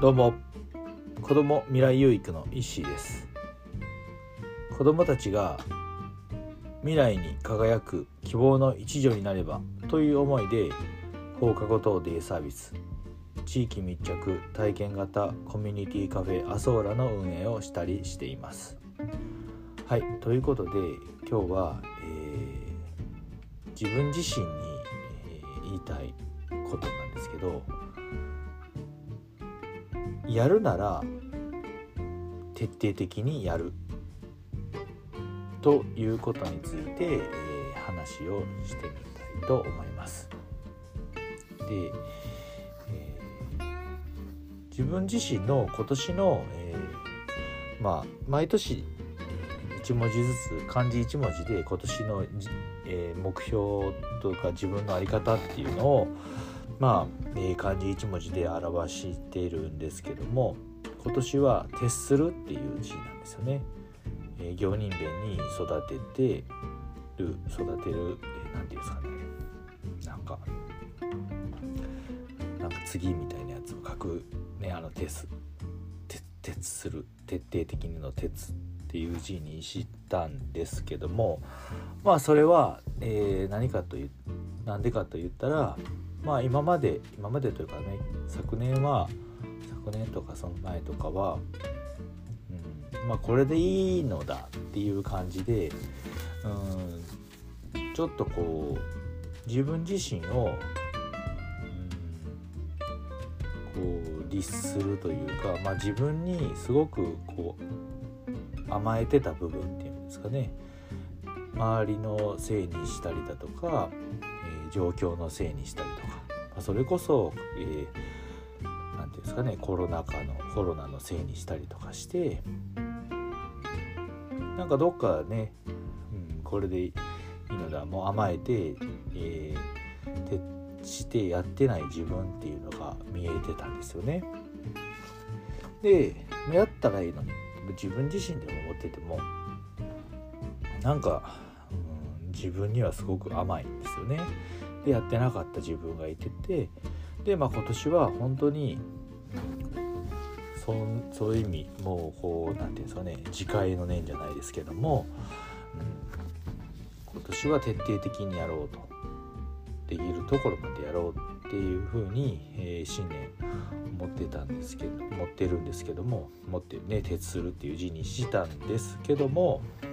どうも。子ども未来有育の石井です。子どもたちが未来に輝く希望の一助になればという思いで放課後等デイサービス地域密着体験型コミュニティカフェアソーラの運営をしたりしています。はいということで今日は、えー、自分自身に、え、言いたいことなんですけどやるなら徹底的にやるということについて、えー、話をしてみたいと思います。で、えー、自分自身の今年の、えー、まあ毎年1文字ずつ漢字1文字で今年の、えー、目標とか自分の在り方っていうのをまあ、えー、漢字1文字で表しているんですけども今年は「徹する」っていう字なんですよね。えー、行人弁に育ててる育てる何、えー、て言うんですかねなんかなんか次みたいなやつを書くねあの「徹」「徹する」徹底的にの「徹」っていう字にしたんですけどもまあそれは、えー、何かというなんでかと言ったらまあ今まで今までというかね昨年は昨年とかその前とかは、うん、まあこれでいいのだっていう感じで、うん、ちょっとこう自分自身を、うん、こう律するというか、まあ、自分にすごくこう甘えてた部分っていうんですかね。周りのせいにしたりだとか、えー、状況のせいにしたりとかそれこそ何、えー、て言うんですかねコロナ禍のコロナのせいにしたりとかしてなんかどっかね、うん、これでいいのだもう甘えて、えー、してやってない自分っていうのが見えてたんですよね。でやったらいいのに自分自身でも思っててもなんか、うん、自分にはすごく甘いんですよね。でやってなかった自分がいててで、まあ、今年は本当にそそういう意味もうこう何て言うんですかね自戒の念じゃないですけども、うん、今年は徹底的にやろうと。できるところまでやろうっていうふうに、えー、信念持ってたんですけど持ってるんですけども持ってね徹するっていう字にしたんですけどもやっ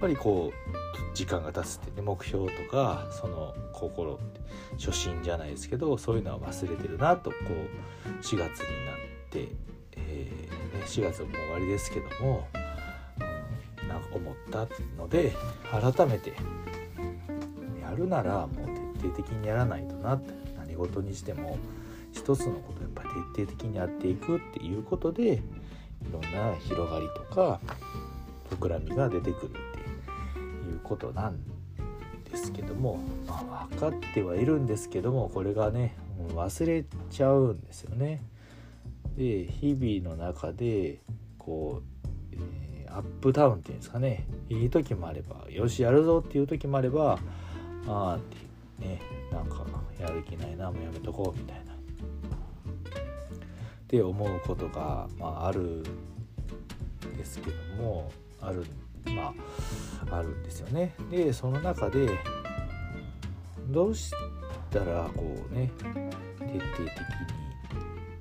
ぱりこう時間が経つってね目標とかその心って初心じゃないですけどそういうのは忘れてるなとこう4月になって、えーね、4月も終わりですけども、うん、なんか思ったので改めてやるならもう徹底的にやらないとなって何事にしても一つのことやっぱ徹底的にやっていくっていうことでいろんな広がりとか膨らみが出てくる。ってことなんですけども、まあ、分かってはいるんですけどもこれがね忘れちゃうんですよね。で日々の中でこう、えー、アップダウンっていうんですかねいい時もあればよしやるぞっていう時もあればああってねなんかやる気ないなもうやめとこうみたいな。って思うことが、まあ、あるんですけどもあるんまあ、あるんですよね。でその中でどうしたらこうね徹底的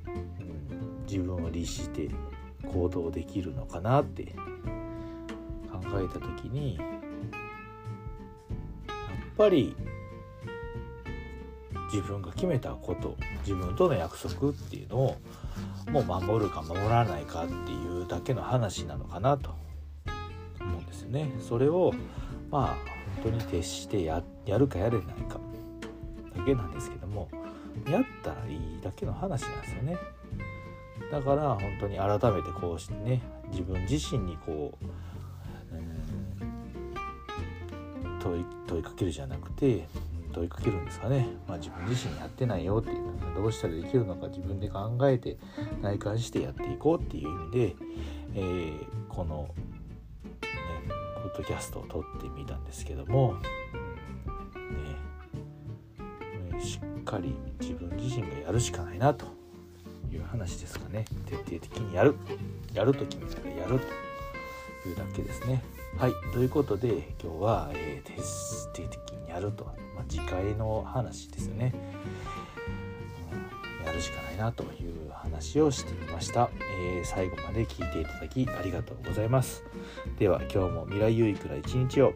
に、うん、自分を律して行動できるのかなって考えた時にやっぱり自分が決めたこと自分との約束っていうのをもう守るか守らないかっていうだけの話なのかなとね。それをまあ本当に徹してやるかやれないか。だけなんですけどもやったらいいだけの話なんですよね。だから本当に改めてこうしてね自分自身にこう、う、問い問いかけるじゃなくて問いかけるんですかね、まあ、自分自身やってないよっていうのはどうしたらできるのか自分で考えて内観してやっていこうっていう意味で、えー、このッドキャストを撮ってみたんですけども、ね、しっかり自分自身がやるしかないなという話ですかね。徹底的にやる。やると決めたらやるというだけですね。はい。ということで今日は、えー、徹底的にやると、まあ、次回の話ですよね、やるしかないなという話をしてみました、えー、最後まで聞いていただきありがとうございます。では今日も未来有益な一日を。